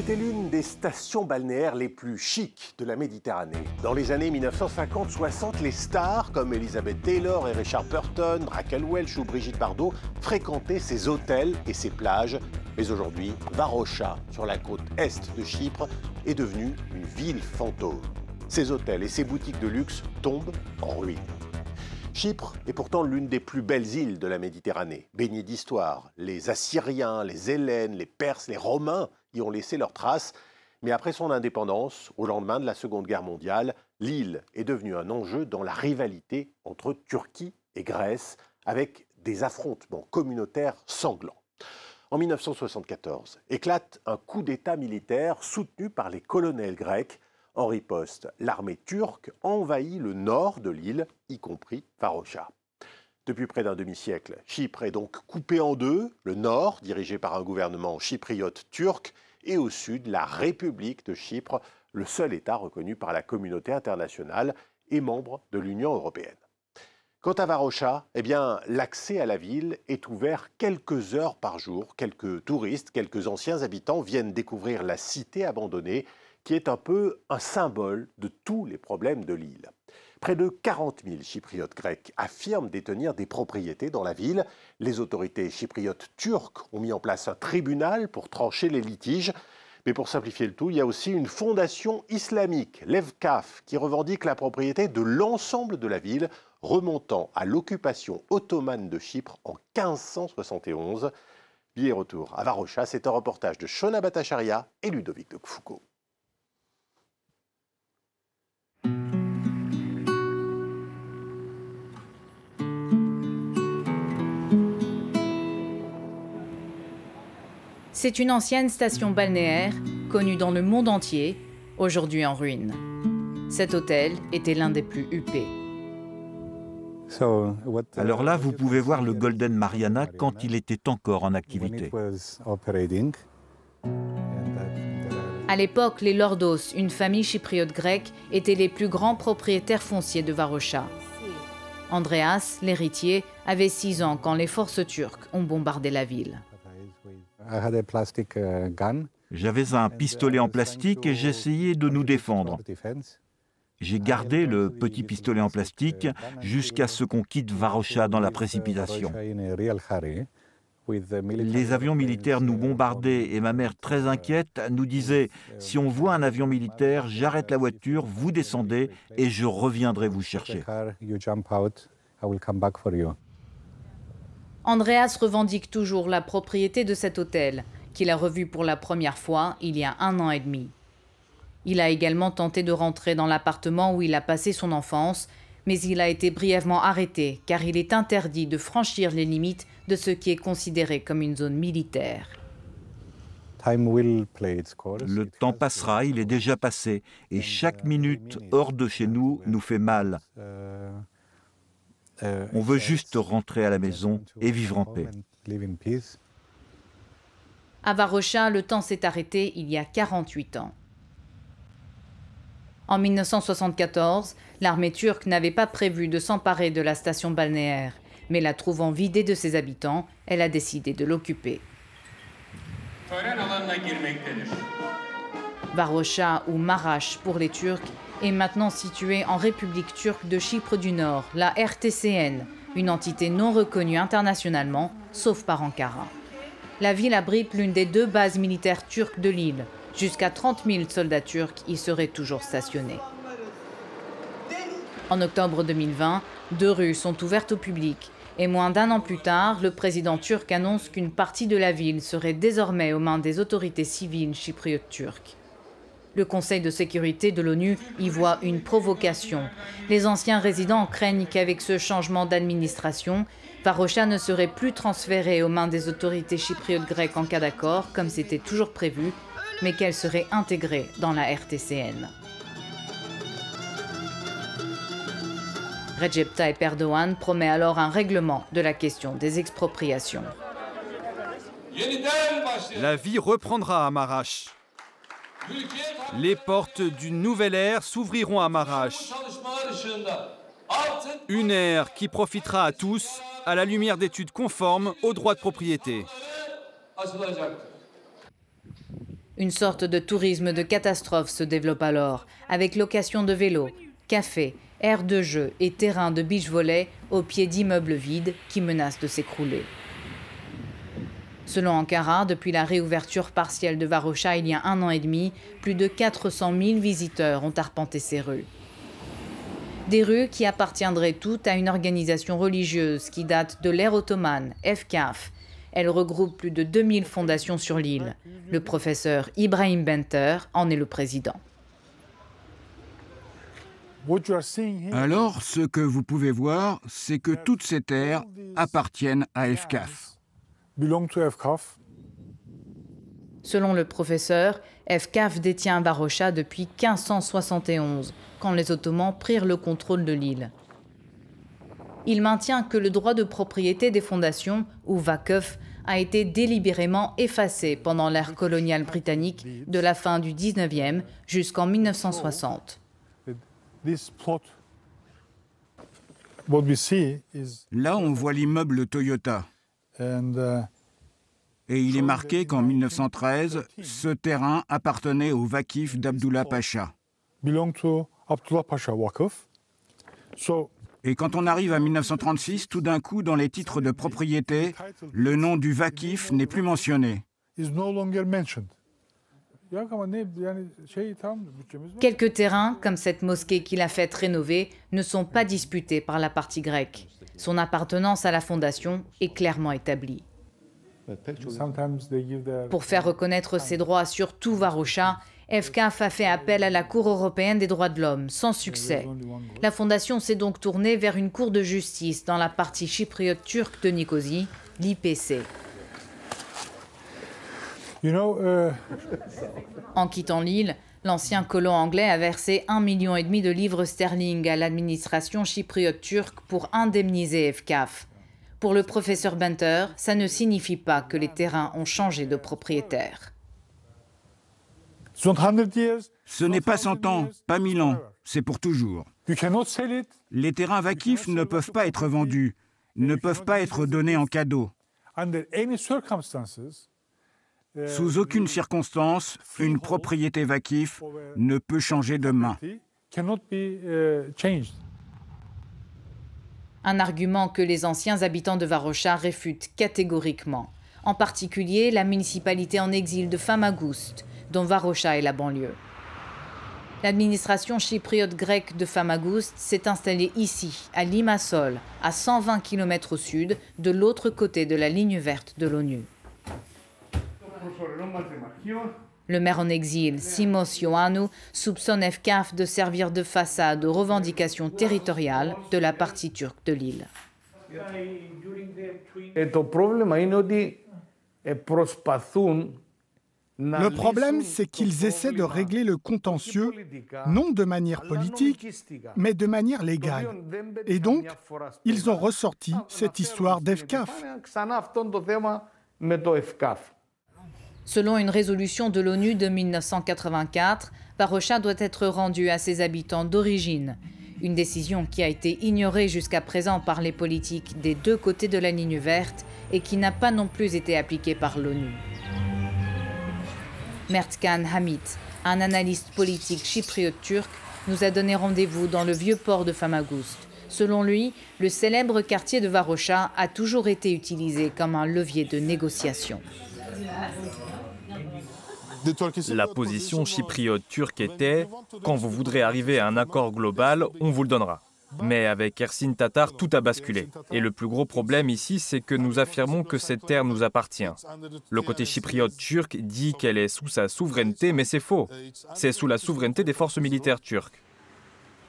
C'était l'une des stations balnéaires les plus chics de la Méditerranée. Dans les années 1950-60, les stars comme Elizabeth Taylor et Richard Burton, Raquel Welch ou Brigitte Bardot fréquentaient ces hôtels et ces plages. Mais aujourd'hui, Varosha, sur la côte est de Chypre, est devenue une ville fantôme. Ces hôtels et ces boutiques de luxe tombent en ruine. Chypre est pourtant l'une des plus belles îles de la Méditerranée, baignée d'histoire. Les Assyriens, les Hellènes, les Perses, les Romains y ont laissé leurs traces. Mais après son indépendance, au lendemain de la Seconde Guerre mondiale, l'île est devenue un enjeu dans la rivalité entre Turquie et Grèce, avec des affrontements communautaires sanglants. En 1974, éclate un coup d'État militaire soutenu par les colonels grecs en riposte, l'armée turque envahit le nord de l'île, y compris Farocha. Depuis près d'un demi-siècle, Chypre est donc coupée en deux, le nord, dirigé par un gouvernement chypriote turc, et au sud, la République de Chypre, le seul État reconnu par la communauté internationale et membre de l'Union européenne. Quant à Varosha, eh bien, l'accès à la ville est ouvert quelques heures par jour. Quelques touristes, quelques anciens habitants viennent découvrir la cité abandonnée qui est un peu un symbole de tous les problèmes de l'île. Près de 40 000 chypriotes grecs affirment détenir des propriétés dans la ville. Les autorités chypriotes turques ont mis en place un tribunal pour trancher les litiges. Mais pour simplifier le tout, il y a aussi une fondation islamique, l'Evkaf, qui revendique la propriété de l'ensemble de la ville, remontant à l'occupation ottomane de Chypre en 1571. Billet retour à Varosha, c'est un reportage de Shona Batacharia et Ludovic de Foucault. C'est une ancienne station balnéaire, connue dans le monde entier, aujourd'hui en ruine. Cet hôtel était l'un des plus huppés. Alors là, vous pouvez voir le Golden Mariana quand il était encore en activité. À l'époque, les Lordos, une famille chypriote grecque, étaient les plus grands propriétaires fonciers de Varosha. Andreas, l'héritier, avait 6 ans quand les forces turques ont bombardé la ville. Uh, J'avais un pistolet en plastique et j'essayais de nous défendre. J'ai gardé le petit pistolet en plastique jusqu'à ce qu'on quitte Varosha dans la précipitation. Les avions militaires nous bombardaient et ma mère, très inquiète, nous disait Si on voit un avion militaire, j'arrête la voiture, vous descendez et je reviendrai vous chercher. Andreas revendique toujours la propriété de cet hôtel, qu'il a revu pour la première fois il y a un an et demi. Il a également tenté de rentrer dans l'appartement où il a passé son enfance, mais il a été brièvement arrêté car il est interdit de franchir les limites de ce qui est considéré comme une zone militaire. Le temps passera, il est déjà passé, et chaque minute hors de chez nous nous fait mal. Euh, On veut juste rentrer à la maison et vivre en paix. À Varosha, le temps s'est arrêté il y a 48 ans. En 1974, l'armée turque n'avait pas prévu de s'emparer de la station balnéaire, mais la trouvant vidée de ses habitants, elle a décidé de l'occuper. Varosha ou Marash pour les Turcs est maintenant située en République turque de Chypre du Nord, la RTCN, une entité non reconnue internationalement, sauf par Ankara. La ville abrite l'une des deux bases militaires turques de l'île. Jusqu'à 30 000 soldats turcs y seraient toujours stationnés. En octobre 2020, deux rues sont ouvertes au public. Et moins d'un an plus tard, le président turc annonce qu'une partie de la ville serait désormais aux mains des autorités civiles chypriotes turques. Le Conseil de sécurité de l'ONU y voit une provocation. Les anciens résidents craignent qu'avec ce changement d'administration, Varosha ne serait plus transférée aux mains des autorités chypriotes grecques en cas d'accord, comme c'était toujours prévu, mais qu'elle serait intégrée dans la RTCN. Recep Tayyip Erdogan promet alors un règlement de la question des expropriations. La vie reprendra à Marash. Les portes d'une nouvelle ère s'ouvriront à Marash. Une ère qui profitera à tous à la lumière d'études conformes aux droits de propriété. Une sorte de tourisme de catastrophe se développe alors, avec location de vélos, cafés, aires de jeu et terrains de beach volley au pied d'immeubles vides qui menacent de s'écrouler. Selon Ankara, depuis la réouverture partielle de Varosha il y a un an et demi, plus de 400 000 visiteurs ont arpenté ces rues. Des rues qui appartiendraient toutes à une organisation religieuse qui date de l'ère ottomane, FKAF. Elle regroupe plus de 2000 fondations sur l'île. Le professeur Ibrahim Benter en est le président. Alors, ce que vous pouvez voir, c'est que toutes ces terres appartiennent à Selon le professeur, FKAF détient Varosha depuis 1571, quand les Ottomans prirent le contrôle de l'île. Il maintient que le droit de propriété des fondations, ou Vakuf, a été délibérément effacé pendant l'ère coloniale britannique de la fin du 19e jusqu'en 1960. Là, on voit l'immeuble Toyota. Uh, Et il est marqué qu'en 1913, ce terrain appartenait au Vakif d'Abdullah Pacha. Et quand on arrive à 1936, tout d'un coup, dans les titres de propriété, le nom du Vakif n'est plus mentionné. Quelques terrains, comme cette mosquée qu'il a faite rénover, ne sont pas disputés par la partie grecque. Son appartenance à la fondation est clairement établie. Pour faire reconnaître ses droits sur tout Varosha, FKF a fait appel à la Cour européenne des droits de l'homme, sans succès. La fondation s'est donc tournée vers une cour de justice dans la partie chypriote turque de Nicosie, l'IPC. En quittant l'île, l'ancien colon anglais a versé un million et demi de livres sterling à l'administration chypriote turque pour indemniser FKF. Pour le professeur Benter, ça ne signifie pas que les terrains ont changé de propriétaire. Ce n'est pas 100 ans, pas 1000 ans, c'est pour toujours. Les terrains Vakif ne peuvent pas être vendus, ne peuvent pas être donnés en cadeau. Sous aucune circonstance, une propriété Vakif ne peut changer de main. Un argument que les anciens habitants de Varosha réfutent catégoriquement, en particulier la municipalité en exil de Famagoust, dont Varosha est la banlieue. L'administration chypriote grecque de Famagoust s'est installée ici, à Limassol, à 120 km au sud, de l'autre côté de la ligne verte de l'ONU. Le maire en exil, Simos Ioannou, soupçonne FKAF de servir de façade aux revendications territoriales de la partie turque de l'île. Le problème, c'est qu'ils essaient de régler le contentieux, non de manière politique, mais de manière légale. Et donc, ils ont ressorti cette histoire d'EFCAF. Selon une résolution de l'ONU de 1984, Varosha doit être rendu à ses habitants d'origine. Une décision qui a été ignorée jusqu'à présent par les politiques des deux côtés de la ligne verte et qui n'a pas non plus été appliquée par l'ONU. Mertkan Hamit, un analyste politique chypriote turc, nous a donné rendez-vous dans le vieux port de Famagoust. Selon lui, le célèbre quartier de Varosha a toujours été utilisé comme un levier de négociation. La position chypriote turque était quand vous voudrez arriver à un accord global, on vous le donnera. Mais avec Ersin Tatar, tout a basculé. Et le plus gros problème ici, c'est que nous affirmons que cette terre nous appartient. Le côté chypriote turc dit qu'elle est sous sa souveraineté, mais c'est faux. C'est sous la souveraineté des forces militaires turques.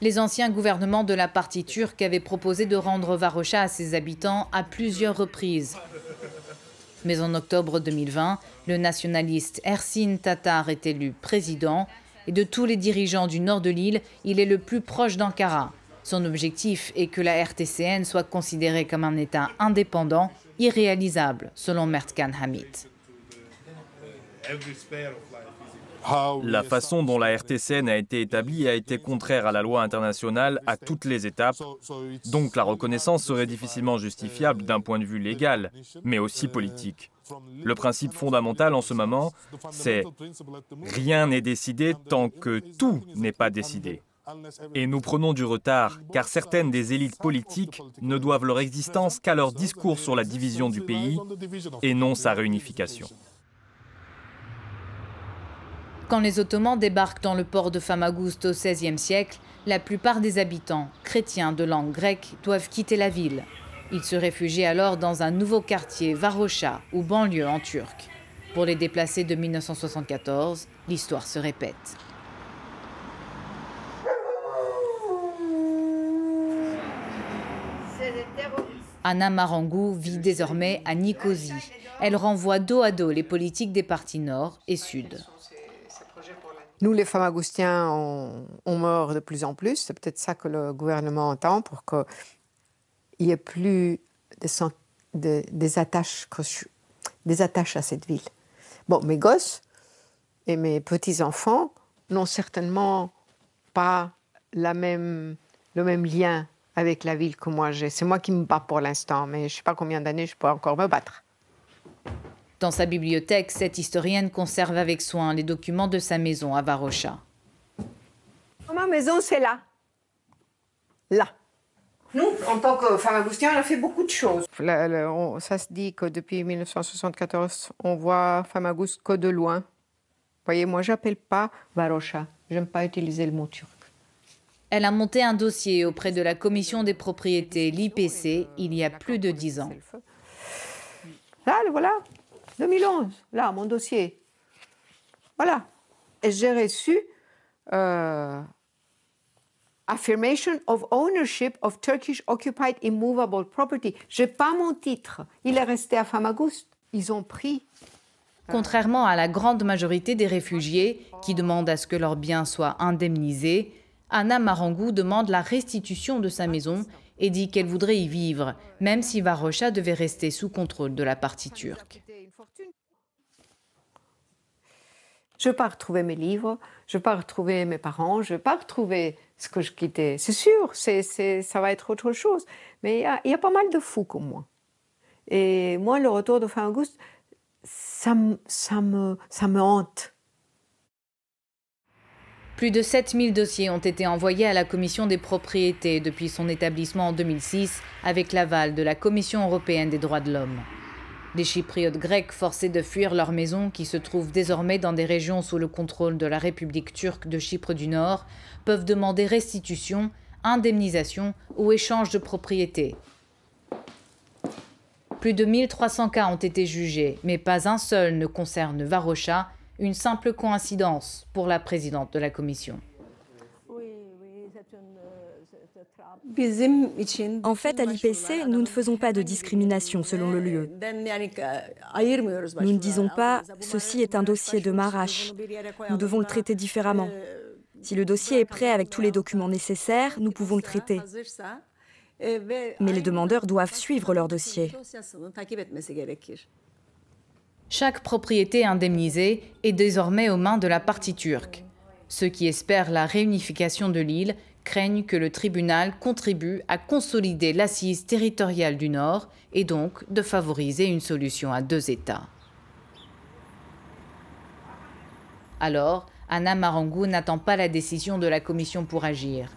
Les anciens gouvernements de la partie turque avaient proposé de rendre Varosha à ses habitants à plusieurs reprises. Mais en octobre 2020, le nationaliste Ersin Tatar est élu président et de tous les dirigeants du nord de l'île, il est le plus proche d'Ankara. Son objectif est que la RTCN soit considérée comme un État indépendant, irréalisable, selon Mertkan Hamid. La façon dont la RTCN a été établie a été contraire à la loi internationale à toutes les étapes, donc la reconnaissance serait difficilement justifiable d'un point de vue légal, mais aussi politique. Le principe fondamental en ce moment, c'est rien n'est décidé tant que tout n'est pas décidé. Et nous prenons du retard, car certaines des élites politiques ne doivent leur existence qu'à leur discours sur la division du pays et non sa réunification. Quand les Ottomans débarquent dans le port de Famagoust au XVIe siècle, la plupart des habitants, chrétiens de langue grecque, doivent quitter la ville. Ils se réfugient alors dans un nouveau quartier, Varosha, ou banlieue en turc. Pour les déplacés de 1974, l'histoire se répète. Anna Marangou vit désormais à Nicosie. Elle renvoie dos à dos les politiques des partis nord et sud. Nous, les femmes augustiens, on, meurt de plus en plus. C'est peut-être ça que le gouvernement entend pour qu'il n'y ait plus des, attaches, à cette ville. Bon, mes gosses et mes petits-enfants n'ont certainement pas le même lien avec la ville que moi j'ai. C'est moi qui me bats pour l'instant, mais je ne sais pas combien d'années je peux encore me battre. Dans sa bibliothèque, cette historienne conserve avec soin les documents de sa maison à Varosha. Ma maison, c'est là. Là. Nous, en tant que femme agoustienne, on a fait beaucoup de choses. ça se dit que depuis 1974, on voit Famagouste que de loin. Vous voyez, moi, j'appelle pas Varosha. J'aime pas utiliser le mot turc. Elle a monté un dossier auprès de la commission des propriétés, l'IPC, il y a plus de dix ans. Là, voilà, 2011, là, mon dossier. Voilà. Et j'ai reçu euh, Affirmation of Ownership of Turkish Occupied Immovable Property. Je n'ai pas mon titre. Il est resté à Famagouste. Ils ont pris. Contrairement à la grande majorité des réfugiés qui demandent à ce que leurs biens soient indemnisés, Anna Marangou demande la restitution de sa maison et dit qu'elle voudrait y vivre, même si Varosha devait rester sous contrôle de la partie turque. Je ne vais pas retrouver mes livres, je ne vais pas retrouver mes parents, je ne vais pas retrouver ce que je quittais. C'est sûr, c'est, ça va être autre chose. Mais il y, a pas mal de fous comme moi. Et moi, le retour de fin août, ça, ça, me, ça me hante. Plus de 7000 dossiers ont été envoyés à la Commission des propriétés depuis son établissement en 2006 avec l'aval de la Commission européenne des droits de l'homme. Les Chypriotes grecs forcés de fuir leur maison, qui se trouvent désormais dans des régions sous le contrôle de la République turque de Chypre du Nord, peuvent demander restitution, indemnisation ou échange de propriété. Plus de 1300 cas ont été jugés, mais pas un seul ne concerne Varosha, une simple coïncidence pour la présidente de la commission. En fait, à l'IPC, nous ne faisons pas de discrimination selon le lieu. Nous ne disons pas « ceci est un dossier de Marache, nous devons le traiter différemment ». Si le dossier est prêt avec tous les documents nécessaires, nous pouvons le traiter. Mais les demandeurs doivent suivre leur dossier. Chaque propriété indemnisée est désormais aux mains de la partie turque. Ceux qui espèrent la réunification de l'île craignent que le tribunal contribue à consolider l'assise territoriale du Nord et donc de favoriser une solution à deux États. Alors, Anna Marangou n'attend pas la décision de la Commission pour agir.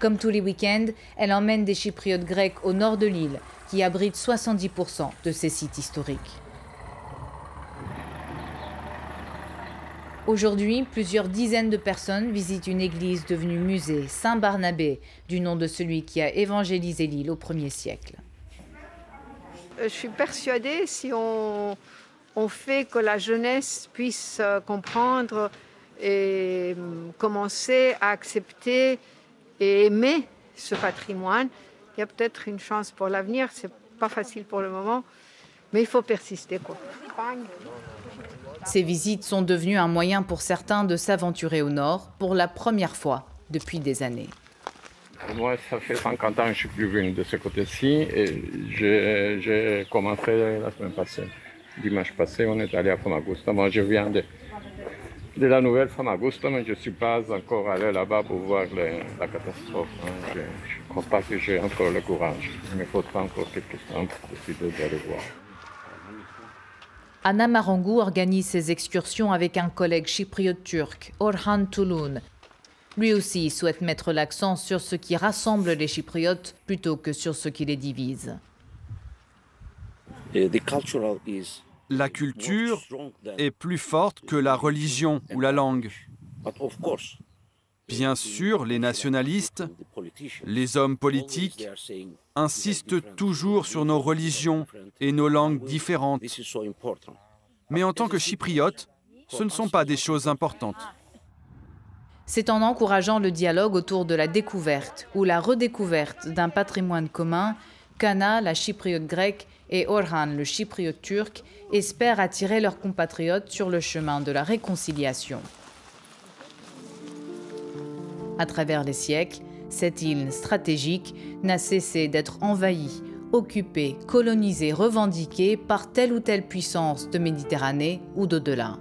Comme tous les week-ends, elle emmène des Chypriotes grecs au nord de l'île qui abrite 70% de ces sites historiques. Aujourd'hui, plusieurs dizaines de personnes visitent une église devenue musée, Saint-Barnabé, du nom de celui qui a évangélisé l'île au 1er siècle. Euh, je suis persuadée, si on, on fait que la jeunesse puisse euh, comprendre et hum, commencer à accepter et aimer ce patrimoine, il y a peut-être une chance pour l'avenir. C'est pas facile pour le moment, mais il faut persister. Quoi. Ces visites sont devenues un moyen pour certains de s'aventurer au nord pour la première fois depuis des années. Moi, ça fait 50 ans que je suis plus venu de ce côté-ci et j'ai commencé la semaine passée. Dimanche passé, on est allé à Famagusta. Moi, je viens de, de la nouvelle Famagusta, mais je ne suis pas encore allé là-bas pour voir la catastrophe. Hein. Je ne crois pas que j'ai encore le courage. Il me faudra encore quelques temps pour décider d'aller voir. Anna Marangou organise ses excursions avec un collègue chypriote turc, Orhan Touloun. Lui aussi souhaite mettre l'accent sur ce qui rassemble les Chypriotes plutôt que sur ce qui les divise. La culture est plus forte que la religion ou la langue. Bien sûr, les nationalistes, les hommes politiques insistent toujours sur nos religions et nos langues différentes. Mais en tant que chypriote, ce ne sont pas des choses importantes. C'est en encourageant le dialogue autour de la découverte ou la redécouverte d'un patrimoine commun qu'Anna, la chypriote grecque, et Orhan, le chypriote turc, espèrent attirer leurs compatriotes sur le chemin de la réconciliation. À travers les siècles, cette île stratégique n'a cessé d'être envahie, occupée, colonisée, revendiquée par telle ou telle puissance de Méditerranée ou d'au-delà.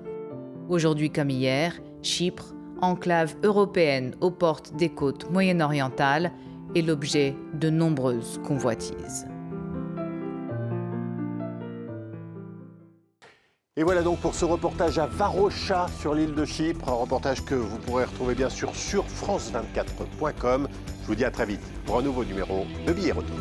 Aujourd'hui comme hier, Chypre, enclave européenne aux portes des côtes moyen-orientales, est l'objet de nombreuses convoitises. Et voilà donc pour ce reportage à Varocha sur l'île de Chypre, un reportage que vous pourrez retrouver bien sûr sur France24.com. Je vous dis à très vite pour un nouveau numéro de Billets Retour.